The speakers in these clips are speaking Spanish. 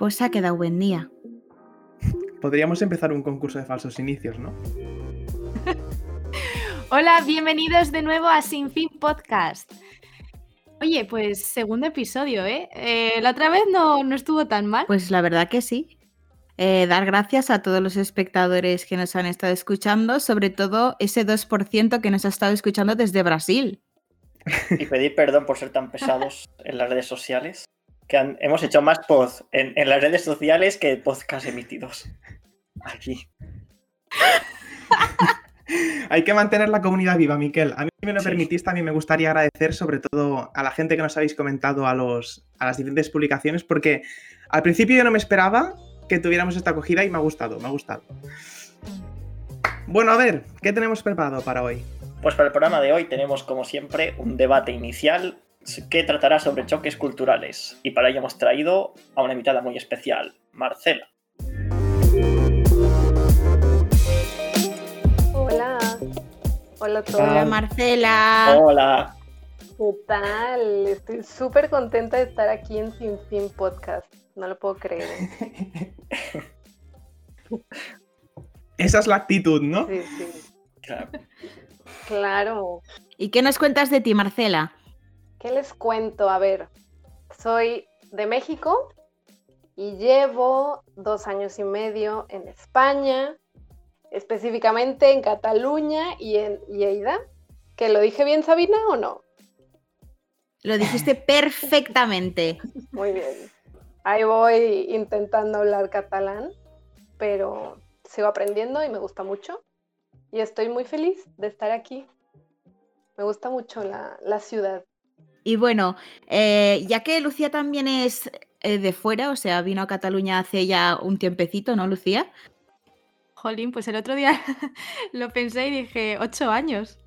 Pues ha quedado buen día. Podríamos empezar un concurso de falsos inicios, ¿no? Hola, bienvenidos de nuevo a Sin Fin Podcast. Oye, pues segundo episodio, ¿eh? eh la otra vez no, no, estuvo tan mal. Pues la verdad que sí. Eh, dar gracias a todos los espectadores que nos han estado escuchando, sobre todo ese 2% que nos ha estado escuchando desde Brasil. Y pedir perdón por ser tan pesados en las redes sociales que hemos hecho más post en, las redes sociales que podcast emitidos. Aquí. Hay que mantener la comunidad viva, Miquel. A mí me lo permitís, también me gustaría agradecer sobre todo a la gente que nos habéis comentado a, los, a las diferentes publicaciones, porque al principio yo no me esperaba que tuviéramos esta acogida y me ha gustado, me ha gustado. Bueno, a ver, ¿qué tenemos preparado para hoy? Pues para el programa de hoy tenemos, como siempre, un debate inicial que tratará sobre choques culturales. Y para ello hemos traído a una invitada muy especial, Marcela. Hola. Hola a todos. Hola Marcela. Hola. ¿Qué tal? Estoy súper contenta de estar aquí en Sin Fin Podcast. No lo puedo creer. Esa es la actitud, ¿no? Sí, sí. Claro. Claro. ¿Y qué nos cuentas de ti, Marcela? ¿Qué les cuento? A ver, soy de México y llevo dos años y medio en España, específicamente en Cataluña y en Lleida. ¿Que lo dije bien, Sabina, o no? Lo dijiste perfectamente. Muy bien. Ahí voy intentando hablar catalán, pero sigo aprendiendo y me gusta mucho. Y estoy muy feliz de estar aquí. Me gusta mucho la, la ciudad. Y bueno, eh, ya que Lucía también es eh, de fuera, o sea, vino a Cataluña hace ya un tiempecito, ¿no, Lucía? Jolín, pues el otro día lo pensé y dije, ocho años.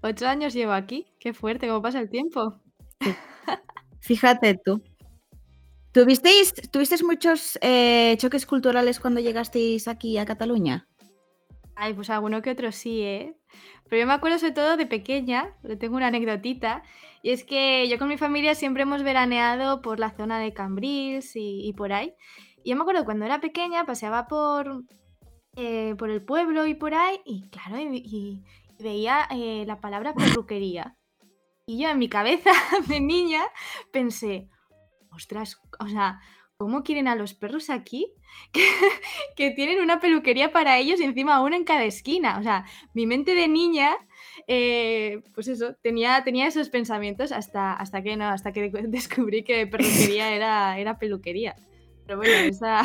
Ocho años llevo aquí. Qué fuerte, cómo pasa el tiempo. Fíjate tú. ¿Tuvisteis, ¿tuvisteis muchos eh, choques culturales cuando llegasteis aquí a Cataluña? Ay, pues alguno que otro sí, ¿eh? Pero yo me acuerdo sobre todo de pequeña, tengo una anecdotita, y es que yo con mi familia siempre hemos veraneado por la zona de Cambrils y, por ahí. Y yo me acuerdo cuando era pequeña, paseaba por, eh, por el pueblo y por ahí, y claro, y, veía eh, la palabra perruquería. Y yo en mi cabeza de niña pensé, ostras, o sea, ¿cómo quieren a los perros aquí? Que, tienen una peluquería para ellos y encima una en cada esquina. O sea, mi mente de niña, eh, pues eso, tenía, tenía esos pensamientos hasta, hasta que no, hasta que descubrí que peluquería era, era peluquería. Pero bueno, esa. a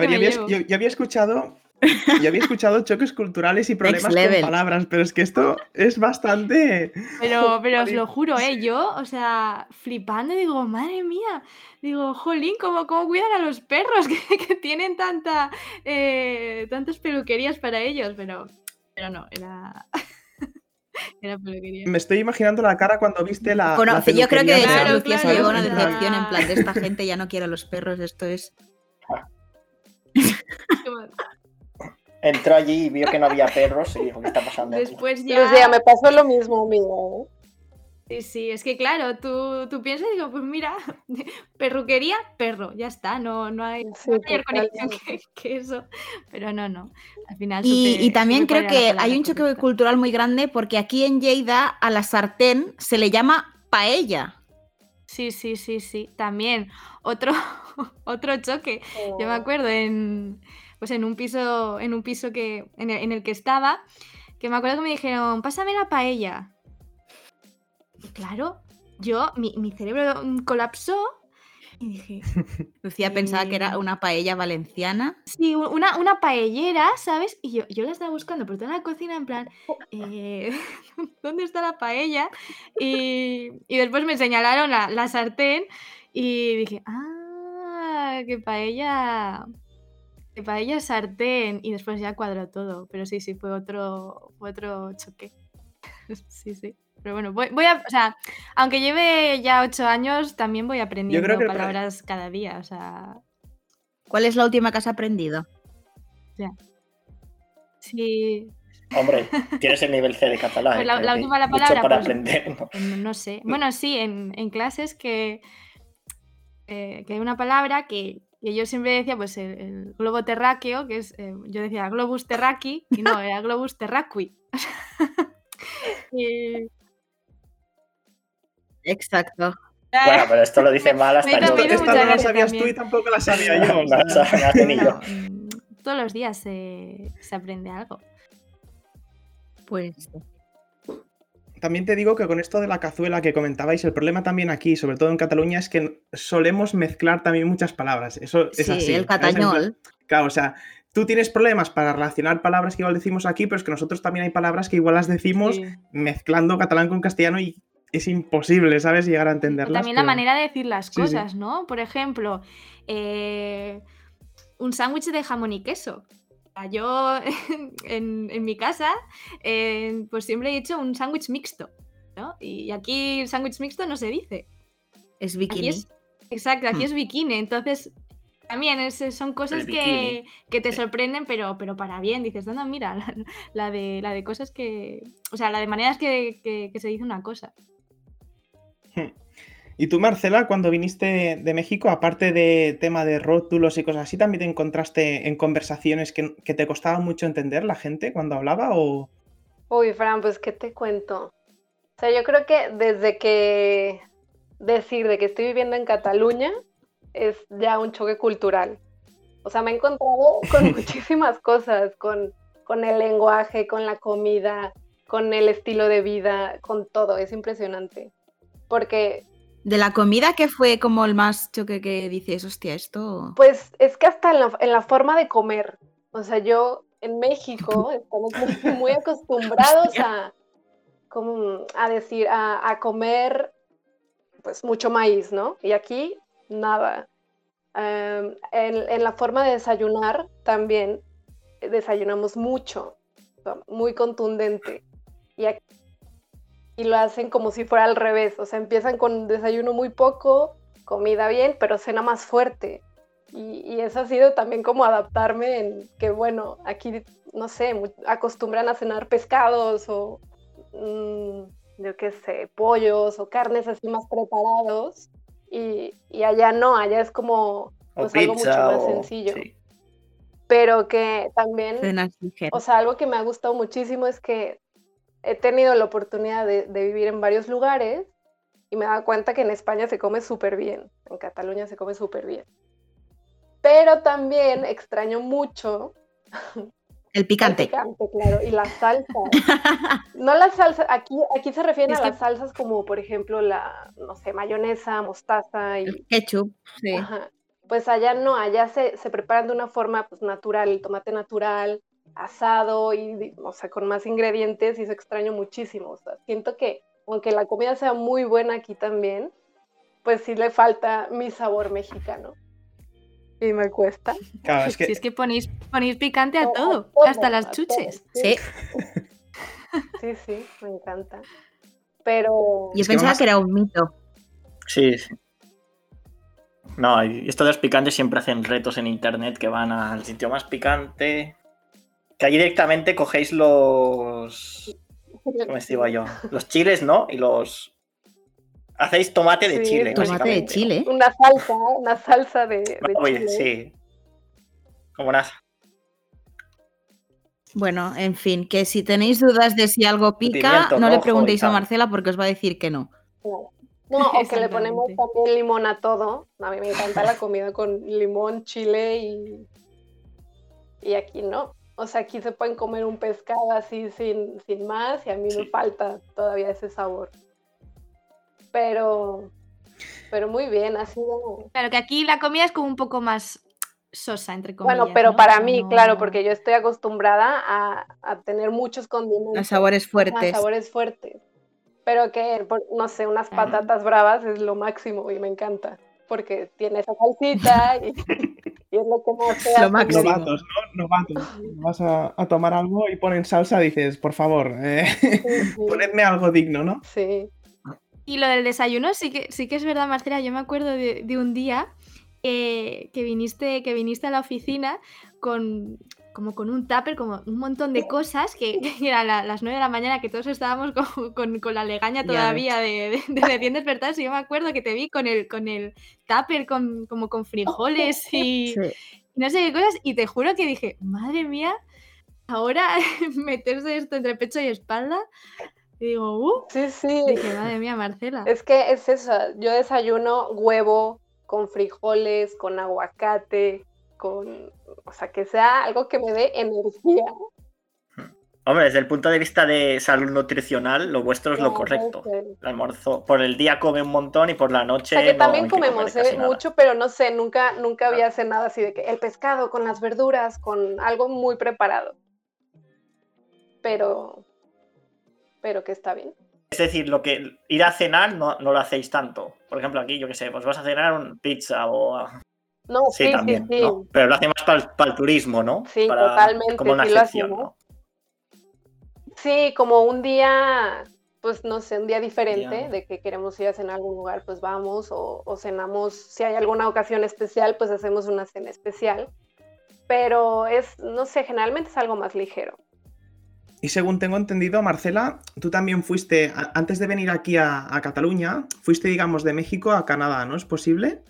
ver, yo había escuchado yo había escuchado choques culturales y problemas con palabras, pero es que esto es bastante. Pero, pero os lo juro, ¿eh? Yo, o sea, flipando, digo, madre mía. Digo, jolín, ¿cómo, cómo cuidan a los perros que, tienen tanta, eh, tantas peluquerías para ellos? Pero, pero no, era. Era peluquería. Me estoy imaginando la cara cuando viste la. Bueno, yo creo que Lucía se llevó una decepción en plan de esta gente ya no quiere a los perros, esto es. Entró allí y vio que no había perros y dijo, ¿qué está pasando? Después ya... me pasó lo mismo, amigo. Sí, sí, es que claro, tú, tú piensas y digo, pues mira, perruquería, perro, ya está, no, no hay mayor conexión que, eso, pero no, no, al final... Y, también creo que hay un choque cultural muy grande porque aquí en Lleida a la sartén se le llama paella. Sí, sí, sí, sí, también otro, otro choque. Yo me oh. acuerdo en, pues en un piso, en un piso que, en el, que estaba, que me acuerdo que me dijeron, pásame la paella. Y claro, yo, mi, cerebro colapsó y dije. Lucía pensaba que era eh, una paella valenciana. Sí, una, una paellera, ¿sabes? Y yo, yo la estaba buscando por toda la cocina, en plan, eh, ¿dónde está la paella? Y, después me señalaron la, la, sartén y dije, ah, que paella para ella sartén y después ya cuadró todo. Pero sí, sí, fue otro, otro choque. sí, sí. Pero bueno, voy, a, o sea, aunque lleve ya ocho años, también voy aprendiendo palabras cada día. O sea. ¿Cuál es la última que has aprendido? Ya. Sí. Hombre, tienes el nivel C de catalán. Pues la, última la palabra. Para pues, aprender, ¿no? sé. Bueno, sí, en, en clases que eh, que hay una palabra que, que yo siempre decía, pues el, el globo terráqueo, que es, eh, yo decía globus terraqui, y no, era globus terraqui. Y- Exacto. Bueno, pero esto lo dice mal hasta yo. Esta no la sabías tú y tampoco la sabía yo. No, no, mm, todos los días se, se aprende algo. Pues También te digo que con esto de la cazuela que comentabais, el problema también aquí, sobre todo en Cataluña, es que solemos mezclar también muchas palabras. Eso es sí, así. el catañol. Claro, o sea, tú tienes problemas para relacionar palabras que igual decimos aquí, pero es que nosotros también hay palabras que igual las decimos Sí. mezclando catalán con castellano y es imposible, ¿sabes? Llegar a O entenderlas. también la manera de decir las Sí, sí. cosas, ¿no? Por ejemplo, eh, un sándwich de jamón y queso. Yo en, en mi casa, eh, pues siempre he dicho un sándwich mixto, ¿no? Y aquí el sándwich mixto no se dice. Es Aquí bikini. es, exacto, aquí Hmm. es bikini. Entonces, también es- son cosas que, que te Sí. sorprenden, pero, pero para bien. Dices, no, no, mira, la, la de, la de cosas que. O sea, la de maneras que, que- que se dice una cosa. Y tú, Marcela, cuando viniste de México, aparte de tema de rótulos y cosas así, ¿también te encontraste en conversaciones que, que te costaba mucho entender la gente cuando hablaba? O... Uy, Fran, pues, ¿qué te cuento? O sea, yo creo que desde que decir de que estoy viviendo en Cataluña es ya un choque cultural. O sea, me he encontrado con muchísimas cosas, con, con el lenguaje, con la comida, con el estilo de vida, con todo. Es impresionante. Porque De la comida que fue como el más choque que dices, hostia, esto. Pues es que hasta en la, en la forma de comer. O sea, yo en México estamos muy, muy acostumbrados a, como, a decir, a, a comer pues mucho maíz, ¿no? Y aquí nada. Em, en, en la forma de desayunar también eh, desayunamos mucho, muy contundente. Y aquí y lo hacen como si fuera al revés, o sea, empiezan con desayuno muy poco, comida bien, pero cena más fuerte. Y, y eso ha sido también como adaptarme en que, bueno, aquí, no sé, acostumbran a cenar pescados o, mm, yo qué sé, pollos o carnes así más preparados. Y, y allá no, allá es como pues, algo mucho pizza más o... sencillo. sí. Pero que también o sea, algo que me ha gustado muchísimo es que he tenido la oportunidad de, de vivir en varios lugares y me he dado cuenta que en España se come súper bien, en Cataluña se come súper bien. Pero también extraño mucho el el picante. picante, claro, y las salsas. No las salsas, aquí, aquí se refieren Es a que- las salsas como, por ejemplo, la, no sé, mayonesa, mostaza y, El ketchup. Sí. Ajá. Pues allá no, allá se, se preparan de una forma pues, natural, el tomate natural, asado y, o sea, con más ingredientes y eso extraño muchísimo. O sea, siento que aunque la comida sea muy buena aquí también, pues sí le falta mi sabor mexicano. Y me cuesta. Claro, es que Si es que ponéis, ponéis picante a todo, todo, hasta las chuches. todo, Sí. Sí, sí, me encanta. Pero Yo Es que pensaba que era un mito. Sí, sí. No, y esto de los picantes siempre hacen retos en internet que van al sitio más picante. Que ahí directamente cogéis los. ¿Cómo os digo yo? Los chiles, ¿no? Y los. Hacéis tomate de Sí, chile. Tomate de chile. una salsa, una salsa de, de Oye, chile. sí. Como una. Bueno, en fin, que si tenéis dudas de si algo pica, Pimiento no le preguntéis a. Marcela porque os va a decir que no. Claro. No, o que le ponemos también limón a todo. A mí me encanta la comida con limón, chile y, y aquí no. O sea, aquí se pueden comer un pescado así sin, sin más y a mí me Sí. falta todavía ese sabor. Pero, pero muy bien, ha sido... Claro que aquí la comida es como un poco más sosa, entre comillas. Bueno, pero ¿no? para mí, no- claro, porque yo estoy acostumbrada a, a tener muchos condimentos. Los sabores fuertes. sabores fuertes. Pero que, no sé, unas Claro. patatas bravas es lo máximo y me encanta. Porque tiene esa salsita y, y es lo que más te hace novatos, ¿no? Novatos. Vas a, a tomar algo y ponen salsa, dices, por favor, eh, Sí, sí. ponedme algo digno, ¿no? Sí. Y lo del desayuno sí que, sí que es verdad, Marcela. Yo me acuerdo de, de un día eh, que, viniste, que viniste a la oficina con, como con un tupper, como un montón de cosas, que, que eran la- las 9 de la mañana, que todos estábamos con, con- con la legaña todavía de, de, de recién despertados. Y yo me acuerdo que te vi con el, con el tupper, con, como con frijoles y, Sí. y no sé qué cosas. Y te juro que dije, madre mía, ahora meterse esto entre pecho y espalda. Y digo, uh, Sí, sí. dije, madre mía, Marcela. Es que es eso. Yo desayuno huevo con frijoles, con aguacate, con. O sea, que sea algo que me dé energía. Hombre, desde el punto de vista de salud nutricional, lo vuestro es lo correcto. El almuerzo, por el día come un montón y por la O noche. sea, que también comemos ¿eh? mucho, pero no sé, nunca, nunca había cenado así de que el pescado con las verduras, con algo muy preparado. Pero, pero que está bien. Es decir, lo que ir a cenar no, no lo hacéis tanto. Por ejemplo, aquí, yo qué sé, pues vas a cenar un pizza o. No, Sí, sí, sí, también. sí. ¿no? Pero lo hacemos para el turismo, ¿no? Sí, Para- totalmente, Como una sí lo excepción, hacemos. ¿no? Sí, como un día, pues no sé, un día diferente de que queremos ir a cenar a algún lugar, pues vamos, o, o cenamos, si hay alguna ocasión especial, pues hacemos una cena especial. Pero es, no sé, generalmente es algo más ligero. Y según tengo entendido, Marcela, tú también fuiste, a- antes de venir aquí a, a Cataluña, fuiste, digamos, de México a Canadá, ¿no es posible?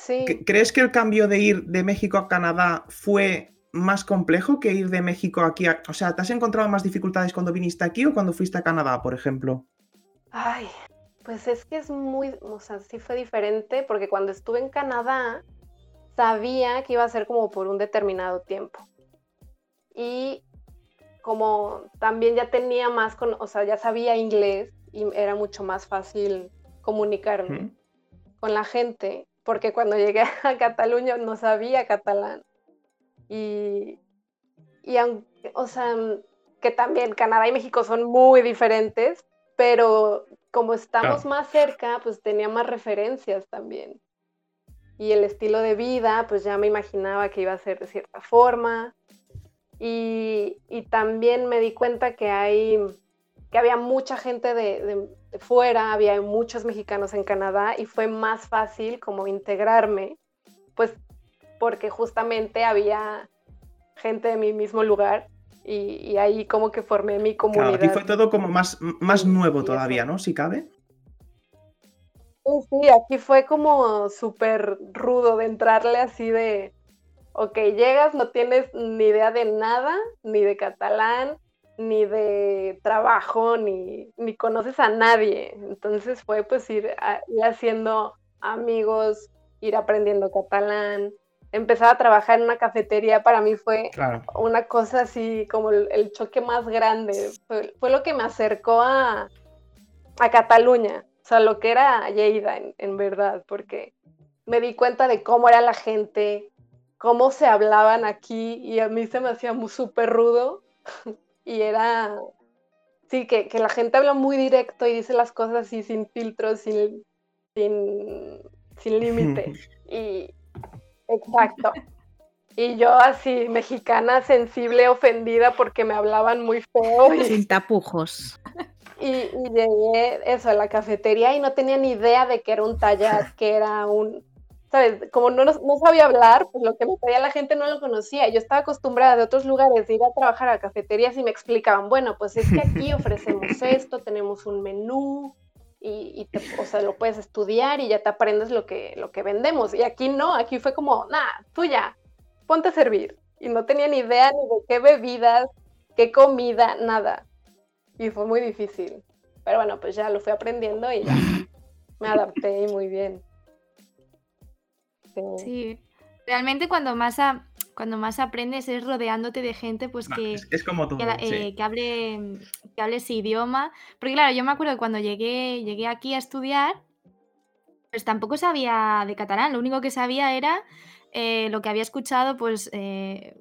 Sí. ¿Cre- ¿Crees que el cambio de ir de México a Canadá fue más complejo que ir de México aquí a... O sea, ¿te has encontrado más dificultades cuando viniste aquí o cuando fuiste a Canadá, por ejemplo? Ay, pues es que es muy, o sea, sí fue diferente porque cuando estuve en Canadá sabía que iba a ser como por un determinado tiempo. Y como también ya tenía más, con, o sea, ya sabía inglés y era mucho más fácil comunicarme con la gente, porque cuando llegué a Cataluña no sabía catalán. Y, y aunque, o sea, que también Canadá y México son muy diferentes, pero como estamos Claro. más cerca, pues tenía más referencias también. Y el estilo de vida, pues ya me imaginaba que iba a ser de cierta forma. Y, y también me di cuenta que hay, que había mucha gente de, de- de fuera, había muchos mexicanos en Canadá y fue más fácil como integrarme, pues porque justamente había gente de mi mismo lugar y, y ahí como que formé mi Claro, comunidad. aquí fue todo como más, más nuevo y todavía. ¿no? Si cabe. Sí, aquí fue como súper rudo de entrarle así de, ok, llegas, no tienes ni idea de nada, ni de catalán, ni de trabajo, ni, ni conoces a nadie. Entonces fue pues ir, a- ir haciendo amigos, ir aprendiendo catalán. Empezar a trabajar en una cafetería para mí fue Claro. una cosa así como el, el choque más grande. Fue, fue lo que me acercó a, a Cataluña, o sea, lo que era Lleida en, en verdad, porque me di cuenta de cómo era la gente, cómo se hablaban aquí y a mí se me hacía muy súper rudo y era, sí, que, que la gente habla muy directo y dice las cosas así sin filtros, sin, sin, sin límite. y exacto. Y yo así, mexicana, sensible, ofendida porque me hablaban muy feo y, Sin tapujos. y, y llegué eso a la cafetería y no tenía ni idea de que era un tallat, que era un, ¿sabes? Como no, no sabía hablar, pues lo que me pedía la gente no lo conocía. Yo estaba acostumbrada de otros lugares de ir a trabajar a cafeterías y me explicaban, bueno, pues es que aquí ofrecemos esto, tenemos un menú y, y te- o sea, lo puedes estudiar y ya te aprendes lo que, lo que vendemos. Y aquí no, aquí fue como, nada, tú ya, ponte a servir. Y no tenía ni idea ni de qué bebidas, qué comida, nada. Y fue muy difícil. Pero bueno, pues ya lo fui aprendiendo y ya me adapté y muy bien. Sí. Realmente cuando más, a- cuando más aprendes es rodeándote de gente pues que, es, es como todo. que, la- sí. eh, que hable, que hable ese idioma. Porque claro, yo me acuerdo que cuando llegué, llegué aquí a estudiar, pues tampoco sabía de catalán. Lo único que sabía era eh, lo que había escuchado pues, eh,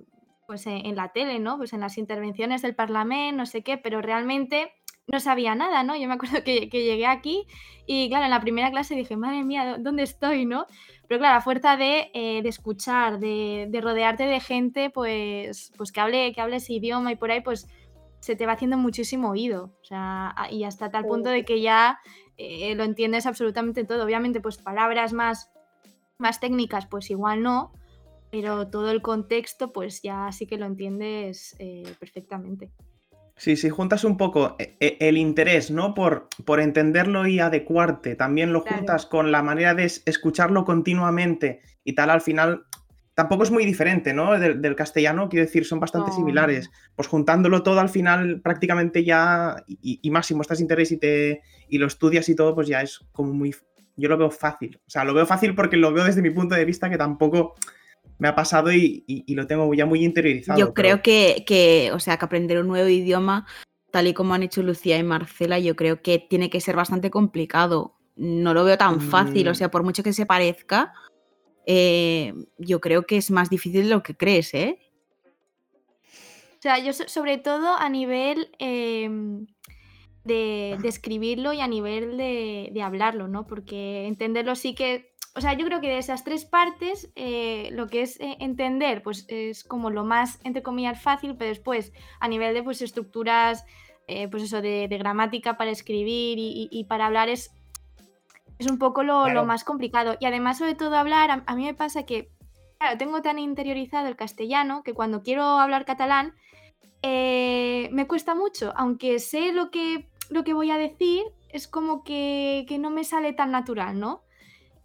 pues en, en la tele, ¿no? Pues en las intervenciones del Parlamento, no sé qué, pero realmente no sabía nada, ¿no? Yo me acuerdo que, que llegué aquí y claro, en la primera clase dije, madre mía, ¿dó- ¿dónde estoy, no? Pero claro, a fuerza de, eh, de escuchar, de, de rodearte de gente, pues, pues que hable, que hable ese idioma y por ahí, pues se te va haciendo muchísimo oído. O sea, y hasta tal punto de que ya eh, lo entiendes absolutamente todo. Obviamente, pues palabras más, más técnicas, pues igual no, pero todo el contexto, pues ya sí que lo entiendes eh, perfectamente. Sí, sí, juntas un poco e- e- el interés, ¿no? Por, por entenderlo y adecuarte. También lo Claro. juntas con la manera de es- escucharlo continuamente y tal, al final tampoco es muy diferente, ¿no? Del, del castellano, quiero decir, son bastante No, similares. Pues juntándolo todo al final prácticamente ya, y, y más si muestras interés y, te, y lo estudias y todo, pues ya es como muy... Yo lo veo fácil. O sea, lo veo fácil porque lo veo desde mi punto de vista que tampoco me ha pasado y, y- y lo tengo ya muy interiorizado. Yo pero- creo que, que, o sea, que aprender un nuevo idioma, tal y como han hecho Lucía y Marcela, yo creo que tiene que ser bastante complicado. No lo veo tan fácil, o Mm. sea, por mucho que se parezca, eh, yo creo que es más difícil de lo que crees, ¿eh? O sea, yo so- sobre todo a nivel em, de, de escribirlo y a nivel de, de hablarlo, ¿no? Porque entenderlo sí que, o sea, yo creo que de esas tres partes, eh, lo que es eh, entender, pues es como lo más, entre comillas, fácil, pero después a nivel de pues estructuras, eh, pues eso, de, de gramática para escribir y, y- y para hablar es, es un poco lo, lo más complicado. Y además, sobre todo, hablar, a, a mí me pasa que, claro, tengo tan interiorizado el castellano que cuando quiero hablar catalán, me cuesta mucho, aunque sé lo que, lo que voy a decir, es como que, que no me sale tan natural, ¿no?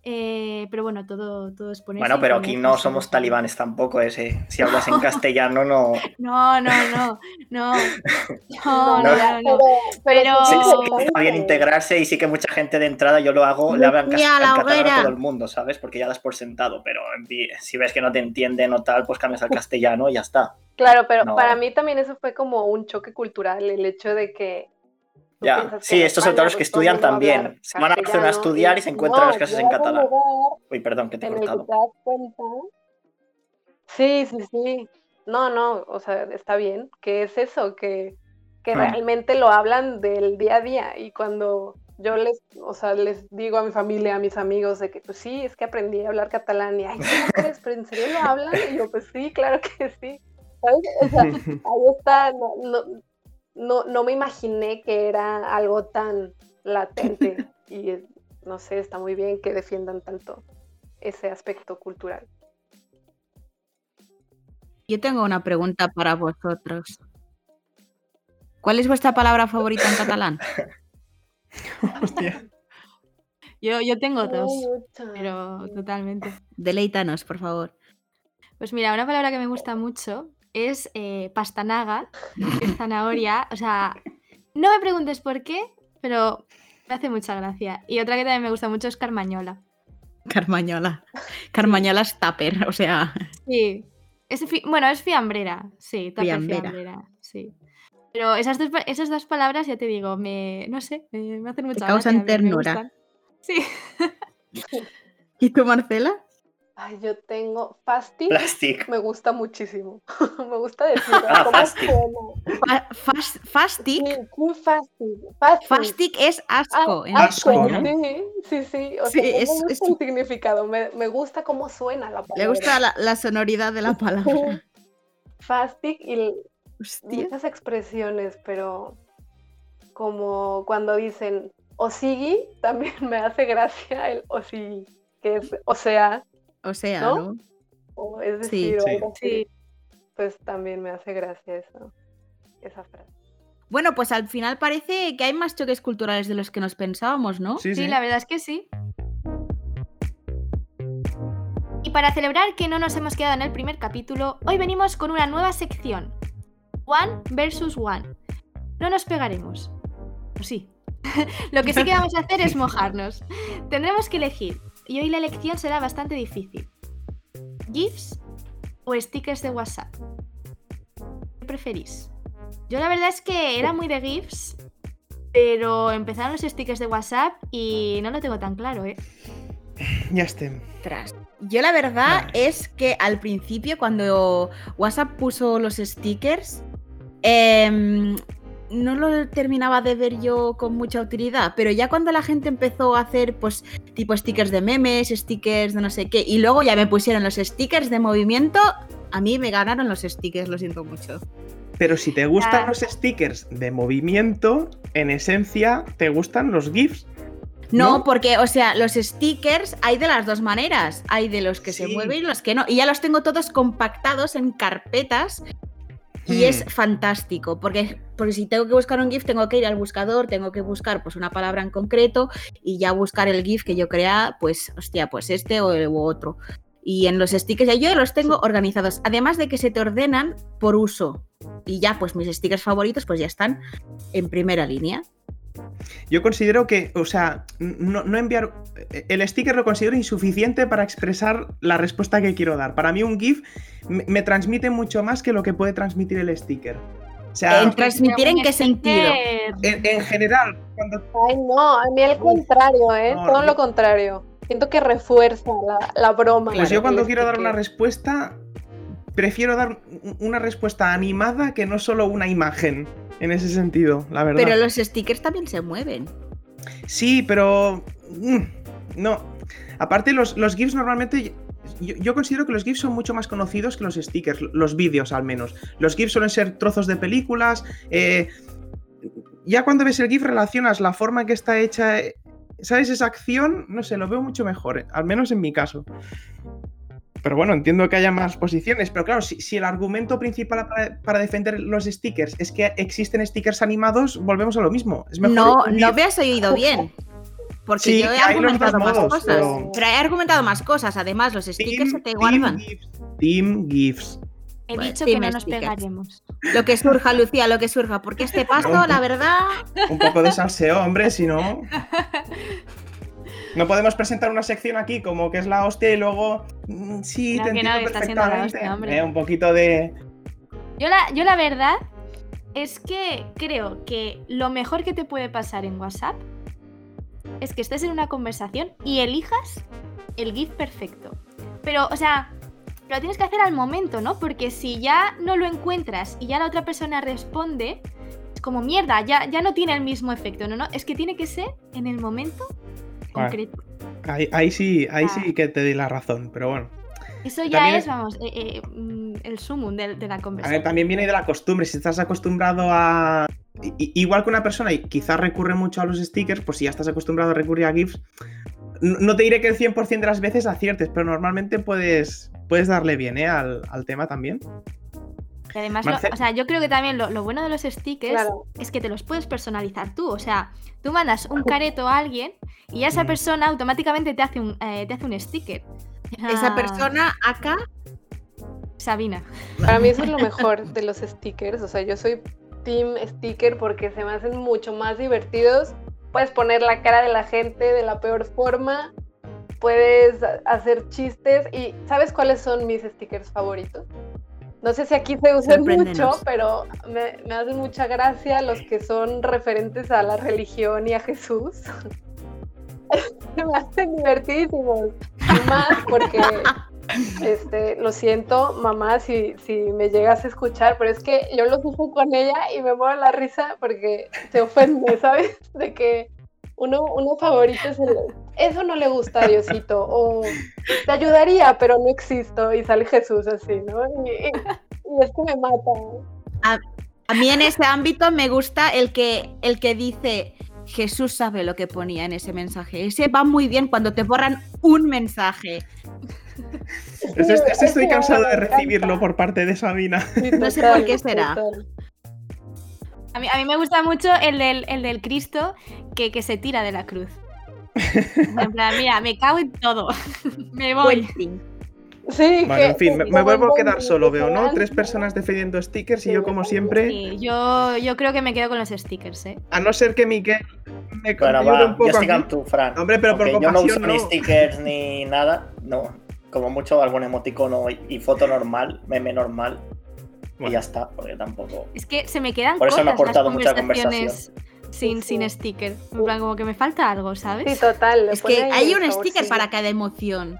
Eh, pero bueno, todo, todo es ponerse Bueno, pero aquí no somos talibanes tampoco, ese. Si hablas en castellano, no. No, no, no, no. No, no, No. no, no. Pero, Sí, sí, está bien integrarse y sí que mucha gente de entrada yo lo hago, le hablan en catalán a todo el mundo, ¿sabes? Porque ya das por sentado, pero si ves que no te entienden o tal, pues cambias al castellano y ya está. Claro, pero No. para mí también eso fue como un choque cultural, el hecho de que... Ya, sí, estos autores que pues, estudian también. Se van a Barcelona a estudiar y se encuentran no, las clases en catalán. Uy, perdón, que te he cortado. te das cuenta. Sí, sí, sí. No, no, o sea, está bien, que es eso, que, que Hmm. realmente lo hablan del día a día y cuando yo les, o sea, les digo a mi familia, a mis amigos de que pues sí, es que aprendí a hablar catalán y ay, ¿cómo crees? ¿Pero en serio lo hablan? Y yo, pues sí, claro que sí. ¿Sabes? O sea, ahí está, no, no, no, no me imaginé que era algo tan latente y no sé, está muy bien que defiendan tanto ese aspecto cultural. Yo tengo una pregunta para vosotros. ¿Cuál es vuestra palabra favorita en catalán? Hostia. Yo, yo tengo dos, pero totalmente. Deleítanos, por favor. Pues mira, una palabra que me gusta mucho es eh, pastanaga, es zanahoria. O sea, no me preguntes por qué, pero me hace mucha gracia. Y otra que también me gusta mucho es carmañola. Carmañola. Carmañola es tupper, o sea. Sí. Es bueno, es fiambrera, sí, tupper Fiambrera. fiambrera, sí. Pero esas dos, esas dos palabras, ya te digo, me, no sé, me, me hacen mucha causan gracia, me- me ternura. Sí. ¿Y tú, Marcela? Ay, yo tengo Fasti, Plastic. me gusta muchísimo. me gusta decirlo. Ah, ¿Cómo Fasti. suena? Fa- fas- fastic. Sí, cool Fasti. Fasti. Fastic es asco Ah, en asco. Sí, sí, sí. O Sí, sea, es- me gusta es- el significado, me, me gusta cómo suena la palabra. Le gusta la, la sonoridad de la palabra. Fastic y Hostia. muchas expresiones, pero como cuando dicen osigi, también me hace gracia el osigi, que es o sea, O sea, ¿no? ¿no? o es Sí. decir, o Sí. así. Sí. Pues también me hace gracia eso, esa frase. Bueno, pues al final parece que hay más choques culturales de los que nos pensábamos, ¿no? Sí, Sí, sí. la verdad es que sí. Y para celebrar que no nos hemos quedado en el primer capítulo, hoy venimos con una nueva sección. One versus One. No nos pegaremos. O sí. Lo que sí que vamos a hacer es mojarnos. Tendremos que elegir. Y hoy la elección será bastante difícil. ¿GIFs o stickers de WhatsApp? ¿Qué preferís? Yo la verdad es que era muy de GIFs, pero empezaron los stickers de WhatsApp y no lo tengo tan claro, ¿eh? Ya esté. Ostras. Yo la verdad es que al principio cuando WhatsApp puso los stickers, em, no lo terminaba de ver yo con mucha utilidad, pero ya cuando la gente empezó a hacer pues tipo stickers de memes, stickers de no sé qué, y luego ya me pusieron los stickers de movimiento, a mí me ganaron los stickers, lo siento mucho. Pero si te gustan los stickers de movimiento, en esencia te gustan los GIFs. No, ¿No? porque, o sea, los stickers hay de las dos maneras. Hay de los que se mueven y los que no. Y ya los tengo todos compactados en carpetas. Y Hmm. es fantástico, porque, porque si tengo que buscar un GIF, tengo que ir al buscador, tengo que buscar pues una palabra en concreto y ya buscar el GIF que yo crea, pues, hostia, pues este o el u otro. Y en los stickers ya yo los tengo organizados, además de que se te ordenan por uso. Y ya, pues mis stickers favoritos, pues ya están en primera línea. Yo considero que, o sea, no, enviar. El sticker lo considero insuficiente para expresar la respuesta que quiero dar. Para mí, un GIF me transmite mucho más que lo que puede transmitir el sticker. O sea, En transmitir en qué sentido. en, en general, cuando. Ay, no, a mí al contrario, ¿eh? No, Todo yo- lo contrario. Siento que refuerza la, la broma. Pues yo cuando quiero dar una respuesta, prefiero dar un- una respuesta animada que no solo una imagen. En ese sentido, la verdad. Pero los stickers también se mueven. Sí, pero. mm, No. Aparte, los, los GIFs normalmente. Yo, yo considero que los GIFs son mucho más conocidos que los stickers, los vídeos al menos. Los GIFs suelen ser trozos de películas. eh, ya cuando ves el GIF relacionas la forma en que está hecha. eh, ¿Sabes? Esa acción, no sé, lo veo mucho mejor, eh, al menos en mi caso. Pero bueno, entiendo que haya más posiciones. Pero claro, si, si el argumento principal para, para defender los stickers es que existen stickers animados, volvemos a lo mismo. Es mejor No, no me has oído bien. Porque Sí, yo he argumentado más modos, cosas. pero- Pero... he argumentado más cosas. Además, los stickers se te Team guardan. GIFs. Team GIFs. He Bueno, dicho que no nos stickers. pegaremos. Lo que surja, Lucía, lo que surja. Porque este pasto, No. la verdad. Un poco de salseo, hombre, si no. No podemos presentar una sección aquí como que es la hostia y luego. mm, Sí, No, te que no, entiendo que está siendo la perfectamente. hostia, hombre. Eh, un poquito de. Yo la, yo la verdad es que creo que lo mejor que te puede pasar en WhatsApp es que estés en una conversación y elijas el GIF perfecto. Pero, o sea, lo tienes que hacer al momento, ¿no? Porque si ya no lo encuentras y ya la otra persona responde, es como mierda, ya, ya no tiene el mismo efecto, ¿no? no es que tiene que ser en el momento concreto. Ahí, ahí sí, ahí Ah. sí que te di la razón, pero bueno. Eso ya También es, vamos, eh, eh, mm, el sumum de, de la A conversación. ver, también viene de la costumbre. Si estás acostumbrado a. Igual que una persona y quizás recurre mucho a los stickers, pues si ya estás acostumbrado a recurrir a GIFs, no te diré que el 100% de las veces aciertes, pero normalmente puedes, puedes darle bien ¿eh? al, al tema también. Y además, lo- o sea, yo creo que también lo, lo bueno de los stickers Claro. es que te los puedes personalizar tú. O sea, tú mandas un careto a alguien y ya esa persona automáticamente te hace un, eh, te hace un sticker. Esa Ah, persona acá. Sabina. Para mí eso es lo mejor de los stickers. O sea, yo soy team sticker porque se me hacen mucho más divertidos. Puedes poner la cara de la gente de la peor forma. Puedes hacer chistes. ¿Y sabes cuáles son mis stickers favoritos? No sé si aquí se usan mucho, pero me, me hacen mucha gracia los que son referentes a la religión y a Jesús. Se me hacen divertidísimos. Y más porque este, lo siento, mamá, si, si me llegas a escuchar, pero es que yo los uso con ella y me muero la risa porque se ofende, ¿sabes? De que uno, uno favorito es eso no le gusta a Diosito, o te ayudaría, pero no existo, y sale Jesús así, ¿no? Y, y- es que me mata. A mí en ese ámbito me gusta el que, el que dice. Jesús sabe lo que ponía en ese mensaje. Ese va muy bien cuando te borran un mensaje. Ese, ese estoy cansado de recibirlo por parte de Sabina. Sí, No sé por qué será. total. A mí, a mí me gusta mucho el del, el del Cristo que, que se tira de la cruz. En plan, mira, me cago en todo. me voy. Sí, Bueno, que- en fin, me, que me vuelvo a quedar solo, veo, ¿no? Tres personas defendiendo stickers y yo, como siempre, Sí, yo, yo creo que me quedo con los stickers, ¿eh? a no ser que Miguel me Bueno, va, un poco Fran. Hombre, pero por yo no uso ni stickers ni nada. No. Como mucho algún emoticono y, y foto normal, meme normal. Y ya está, porque tampoco. Es que se me quedan Por eso me ha cortas las aportado mucha conversaciones sin, Sí, sin sticker. En plan, como que me falta algo, ¿sabes? Sí, total. Es que hay un sticker para cada emoción.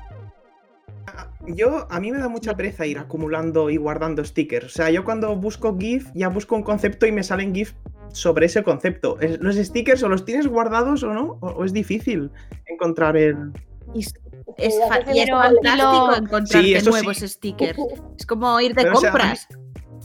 Yo, a mí me da mucha pereza ir acumulando y guardando stickers. O sea, yo cuando busco GIF, ya busco un concepto y me salen GIF sobre ese concepto. ¿Los stickers o los tienes guardados o no? ¿O, o es difícil encontrar el...? Y es, Sí, es a fa- veces y es no vale. fantástico Lo- encontrarte Sí, eso sí. nuevos stickers. Es como ir de Pero, o sea, compras.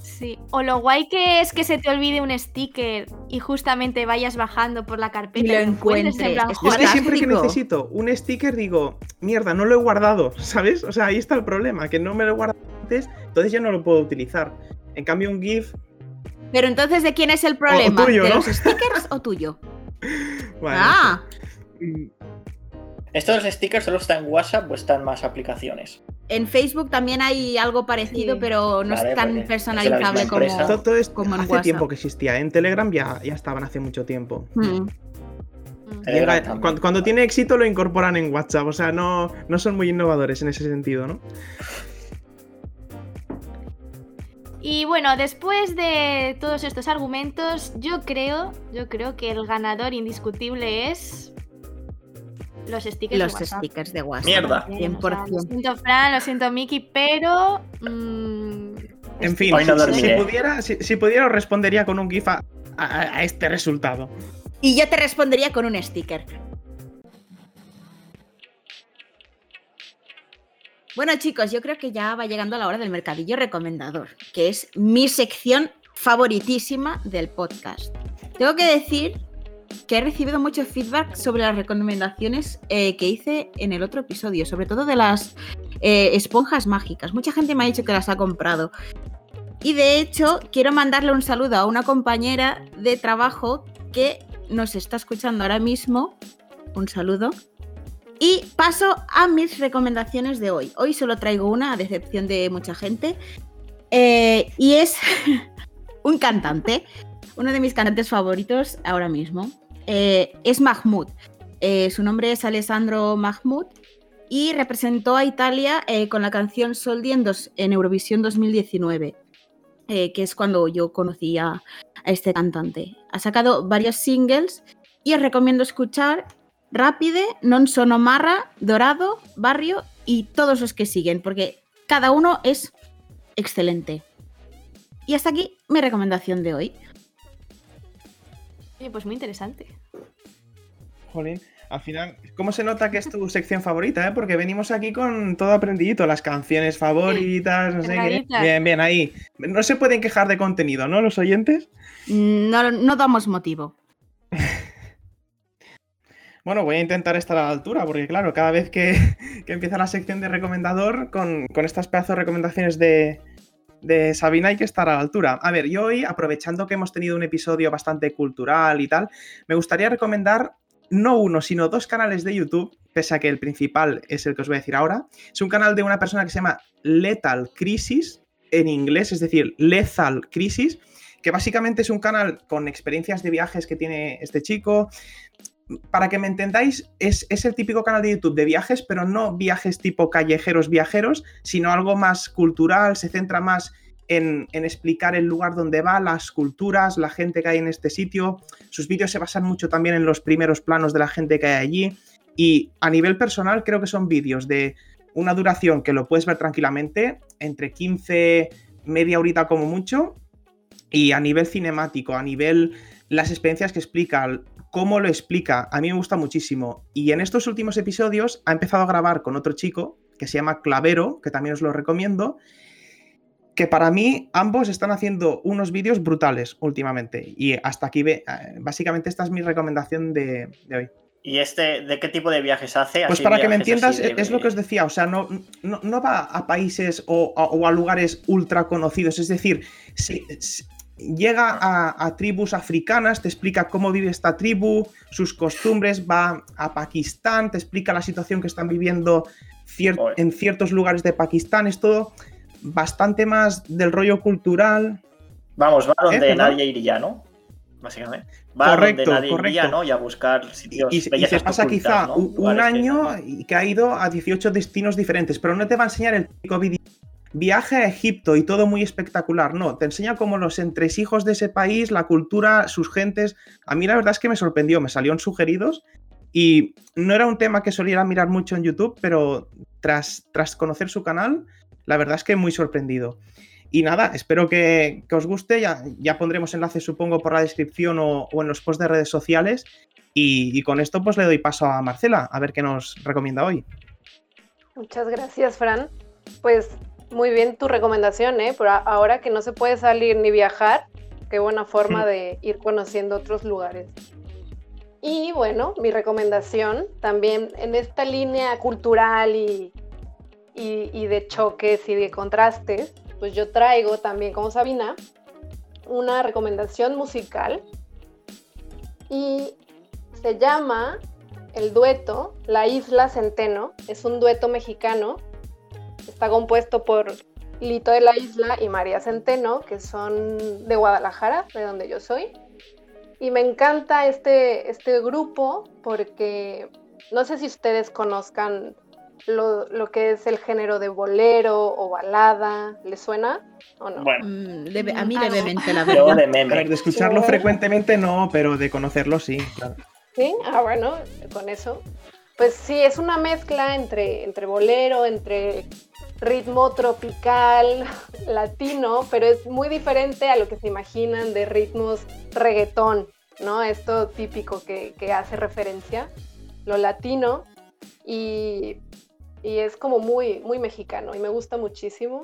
Sí, o lo guay que es que se te olvide un sticker y justamente vayas bajando por la carpeta Y lo encuentres, en plan, encuentres. Es Yo es que "Joder, siempre que necesito un sticker digo, mierda, no lo he guardado, ¿sabes? O sea, ahí está el problema, que no me lo he guardado antes, entonces ya no lo puedo utilizar. En cambio, un GIF, Pero entonces, ¿de quién es el problema? tuyo, ¿De ¿no? los stickers o tuyo? vale, ah, ¿Esto de los stickers solo está en WhatsApp o está en más aplicaciones? en Facebook también hay algo parecido, Sí. pero no Vale, es tan es personalizable como. todo, todo esto como en hace WhatsApp. tiempo que existía. En Telegram ya, ya estaban hace mucho tiempo. Mm. Mm. También. cuando, cuando tiene éxito lo incorporan en WhatsApp, o sea, no, no son muy innovadores en ese sentido, ¿no? Y bueno, después de todos estos argumentos, yo creo, yo creo que el ganador indiscutible es los stickers Los de WhatsApp. stickers de WhatsApp. Mierda. Bien, o sea, 100%. lo siento Fran, lo siento Miki, pero mm, En fin, no si- pudiera, si, si pudiera os respondería con un GIF a, a- a este resultado. Y yo te respondería con un sticker. Bueno, chicos, yo creo que ya va llegando la hora del mercadillo recomendador, que es mi sección favoritísima del podcast. Tengo que decir que he recibido mucho feedback sobre las recomendaciones eh, que hice en el otro episodio, sobre todo de las eh, esponjas mágicas. Mucha gente me ha dicho que las ha comprado. Y de hecho, quiero mandarle un saludo a una compañera de trabajo que nos está escuchando ahora mismo. Un saludo. Y paso a mis recomendaciones de hoy. Hoy solo traigo una, a decepción de mucha gente. Eh, y es un cantante, uno de mis cantantes favoritos ahora mismo. Eh, es Mahmoud. Eh, su nombre es Alessandro Mahmoud y representó a Italia eh, con la canción Soldi en, en Eurovisión 2019, eh, que es cuando yo conocí a, a este cantante. Ha sacado varios singles y os recomiendo escuchar Rápide, Non Sono Marra, Dorado, Barrio y todos los que siguen, porque cada uno es excelente. Y hasta aquí mi recomendación de hoy. Oye, pues muy interesante. Jolín, al final, ¿cómo se nota que es tu sección favorita, eh? Porque venimos aquí con todo aprendidito, las canciones favoritas, no sé qué. Bien, bien, ahí. No se pueden quejar de contenido, ¿no? Los oyentes. No, no damos motivo. Bueno, voy a intentar estar a la altura, porque claro, cada vez que, que empieza la sección de recomendador, con, con estas pedazos de recomendaciones de, de Sabina hay que estar a la altura. A ver, yo hoy, aprovechando que hemos tenido un episodio bastante cultural y tal, me gustaría recomendar no uno, sino dos canales de YouTube, pese a que el principal es el que os voy a decir ahora. Es un canal de una persona que se llama Lethal Crisis, en inglés, es decir, Lethal Crisis, que básicamente es un canal con experiencias de viajes que tiene este chico. Para que me entendáis, es, es el típico canal de YouTube de viajes, pero no viajes tipo callejeros viajeros, sino algo más cultural, se centra más en, en, explicar el lugar donde va, las culturas, la gente que hay en este sitio. Sus vídeos se basan mucho también en los primeros planos de la gente que hay allí. Y a nivel personal creo que son vídeos de una duración que lo puedes ver tranquilamente, entre 15, media horita como mucho. Y a nivel cinemático, a nivel las experiencias que explica, cómo lo explica, a mí me gusta muchísimo. Y en estos últimos episodios ha empezado a grabar con otro chico que se llama Clavero, que también os lo recomiendo que para mí ambos están haciendo unos vídeos brutales últimamente. Y hasta aquí, ve, eh, básicamente esta es mi recomendación de, de, hoy. ¿Y este de qué tipo de viajes hace? Pues para que me entiendas, de... es lo que os decía, o sea, no, no, no va a países o a, o a, lugares ultra conocidos, es decir, si llega a, a, tribus africanas, te explica cómo vive esta tribu, sus costumbres, va a Pakistán, te explica la situación que están viviendo cier en ciertos lugares de Pakistán, es todo bastante más del rollo cultural. Vamos, va donde ¿Eh? nadie iría, ¿no? Básicamente. Va correcto, donde nadie correcto. iría, ¿no? Y a buscar sitios Y, y se pasa quizá ¿no? un, un año que... y que ha ido a 18 destinos diferentes, pero no te va a enseñar el típico vídeo. Viaje a Egipto y todo muy espectacular. No, te enseña como los entresijos de ese país, la cultura, sus gentes. A mí la verdad es que me sorprendió, me salieron sugeridos y no era un tema que soliera mirar mucho en YouTube, pero tras, tras conocer su canal, la verdad es que muy sorprendido. Y nada, espero que, que os guste. Ya, ya, pondremos enlaces, supongo, por la descripción o, o en los posts de redes sociales. Y, y, con esto, pues le doy paso a Marcela, a ver qué nos recomienda hoy. Muchas gracias, Fran. Pues muy bien tu recomendación, ¿eh? Pero ahora que no se puede salir ni viajar, qué buena forma de ir conociendo otros lugares. Y bueno, mi recomendación también en esta línea cultural y, y, de choques y de contrastes, pues yo traigo también como Sabina una recomendación musical y se llama el dueto La Isla Centeno. Es un dueto mexicano. Está compuesto por Lito de la Isla y María Centeno, que son de Guadalajara, de donde yo soy. Y me encanta este, este grupo porque no sé si ustedes conozcan lo, lo, que es el género de bolero o balada. ¿Le suena o no? Bueno, Mm, leve- a mí levemente, la verdad. de A ver, meme. de escucharlo Sí. frecuentemente no, pero de conocerlo sí. claro. Sí, ah, bueno, con eso. Pues sí, es una mezcla entre, entre bolero, entre ritmo tropical, latino, pero es muy diferente a lo que se imaginan de ritmos reggaetón, ¿no? Esto típico que, que hace referencia, lo latino, y, y es como muy, muy mexicano y me gusta muchísimo.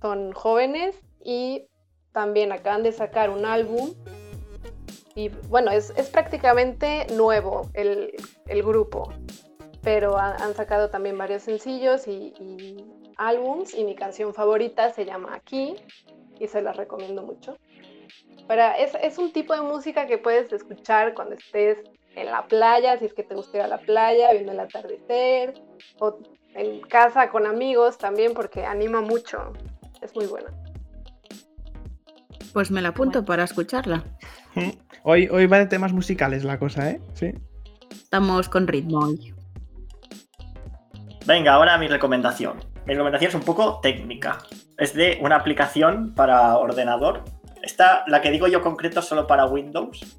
Son jóvenes y también acaban de sacar un álbum y bueno, es, es prácticamente nuevo el, el grupo, pero ha- han sacado también varios sencillos y álbums y mi canción favorita se llama Aquí y se la recomiendo mucho. Para, es, es un tipo de música que puedes escuchar cuando estés en la playa, si es que te gusta ir a la playa, viendo el atardecer, o en casa con amigos también, porque anima mucho. Es muy buena. Pues me la apunto para escucharla. Hoy, hoy va de temas musicales la cosa, ¿eh? Sí. Estamos con ritmo hoy. Venga, ahora mi recomendación. Mi recomendación es un poco técnica. Es de una aplicación para ordenador. Esta, la que digo yo concreto, es solo para Windows.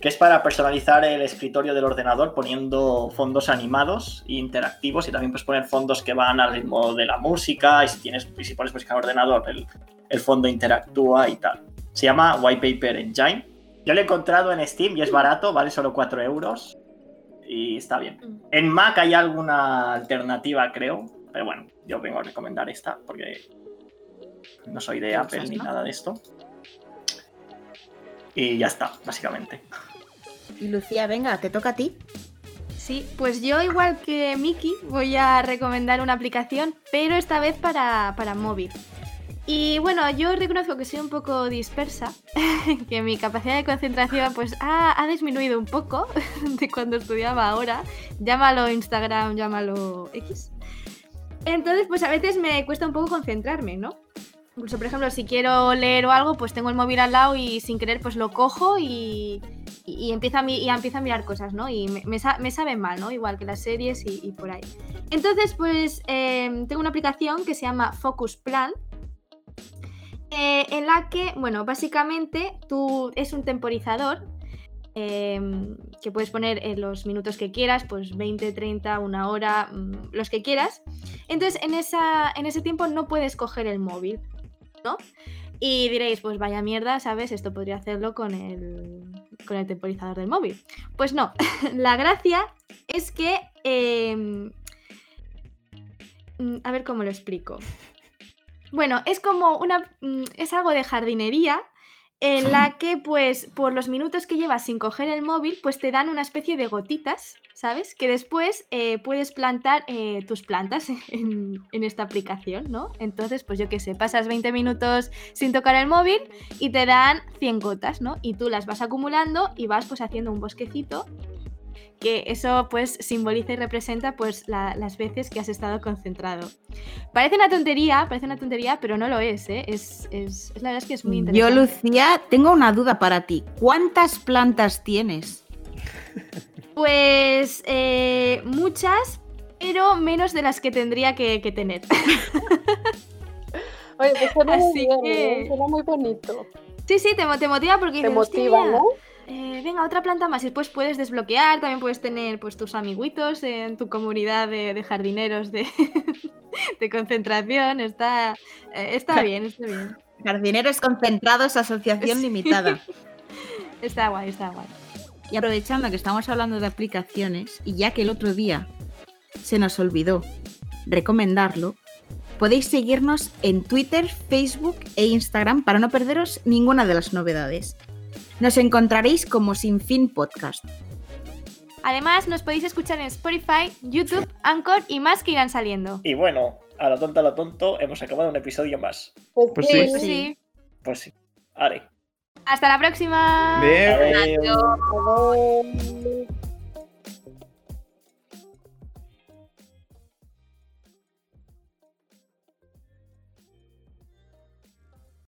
Que es para personalizar el escritorio del ordenador poniendo fondos animados e interactivos. Y también puedes poner fondos que van al ritmo de la música. Y si, tienes, y si pones música en ordenador, el, el fondo interactúa y tal. Se llama White Paper Engine. Yo lo he encontrado en Steam y es barato, vale solo 4 euros. Y está bien. En Mac hay alguna alternativa, creo. Pero bueno, yo vengo a recomendar esta porque no soy de ¿Qué Apple usas, ni no? nada de esto. Y ya está, básicamente. Y Lucía, venga, te toca a ti. Sí, pues yo igual que Miki voy a recomendar una aplicación, pero esta vez para, para móvil. Y bueno, yo reconozco que soy un poco dispersa, que mi capacidad de concentración pues ha, ha disminuido un poco de cuando estudiaba ahora. Llámalo Instagram, llámalo X. Entonces pues a veces me cuesta un poco concentrarme, ¿no? Incluso, por ejemplo, si quiero leer o algo, pues tengo el móvil al lado y sin querer pues lo cojo y, y, empiezo, a, y empiezo a mirar cosas, ¿no? Y me, me, sa- me sabe mal, ¿no? Igual que las series y, por ahí. Entonces, pues eh, tengo una aplicación que se llama Focus Plan, eh, en la que, bueno, básicamente tú es un temporizador eh, que puedes poner en los minutos que quieras, pues 20, 30, una hora, mm, los que quieras. Entonces, en, esa, en ese tiempo no puedes coger el móvil, ¿no? Y diréis, pues vaya mierda, ¿sabes? Esto podría hacerlo con el, con el temporizador del móvil. Pues no, la gracia es que... em, mm, a ver cómo lo explico. Bueno, es como una. mm, Es algo de jardinería en la que, pues, por los minutos que llevas sin coger el móvil, pues te dan una especie de gotitas, ¿sabes? Que después eh, puedes plantar eh, tus plantas en, en esta aplicación, ¿no? Entonces, pues yo qué sé, pasas 20 minutos sin tocar el móvil y te dan 100 gotas, ¿no? Y tú las vas acumulando y vas pues haciendo un bosquecito que eso pues simboliza y representa pues la- las veces que has estado concentrado. Parece una tontería, parece una tontería, pero no lo es, ¿eh? Es, es- es la verdad es que es muy Yo, interesante. Lucía, tengo una duda para ti. ¿Cuántas plantas tienes? Pues eh, muchas, pero menos de las que tendría que, que tener. Oye, pues suena muy Así bien, que- ¿eh? suena muy bonito. Sí, sí, te, mo- te motiva porque Te dices, "Hostia, motiva, ¿no? Eh, venga, otra planta más. Y después puedes desbloquear, también puedes tener pues tus amiguitos en tu comunidad de, de jardineros de, de concentración. Está, eh, está bien, está bien. Jardineros Concentrados Asociación Sí. Limitada. Está guay, está guay. Y aprovechando que estamos hablando de aplicaciones, y ya que el otro día se nos olvidó recomendarlo, podéis seguirnos en Twitter, Facebook e Instagram para no perderos ninguna de las novedades. Nos encontraréis como Sin Fin Podcast. Además, nos podéis escuchar en Spotify, YouTube, Anchor y más que irán saliendo. Y bueno, a lo tonto, a lo tonto, hemos acabado un episodio más. Pues Pues sí. sí. Pues sí. Pues sí. Vale. Hasta la próxima. Adeu. Adiós.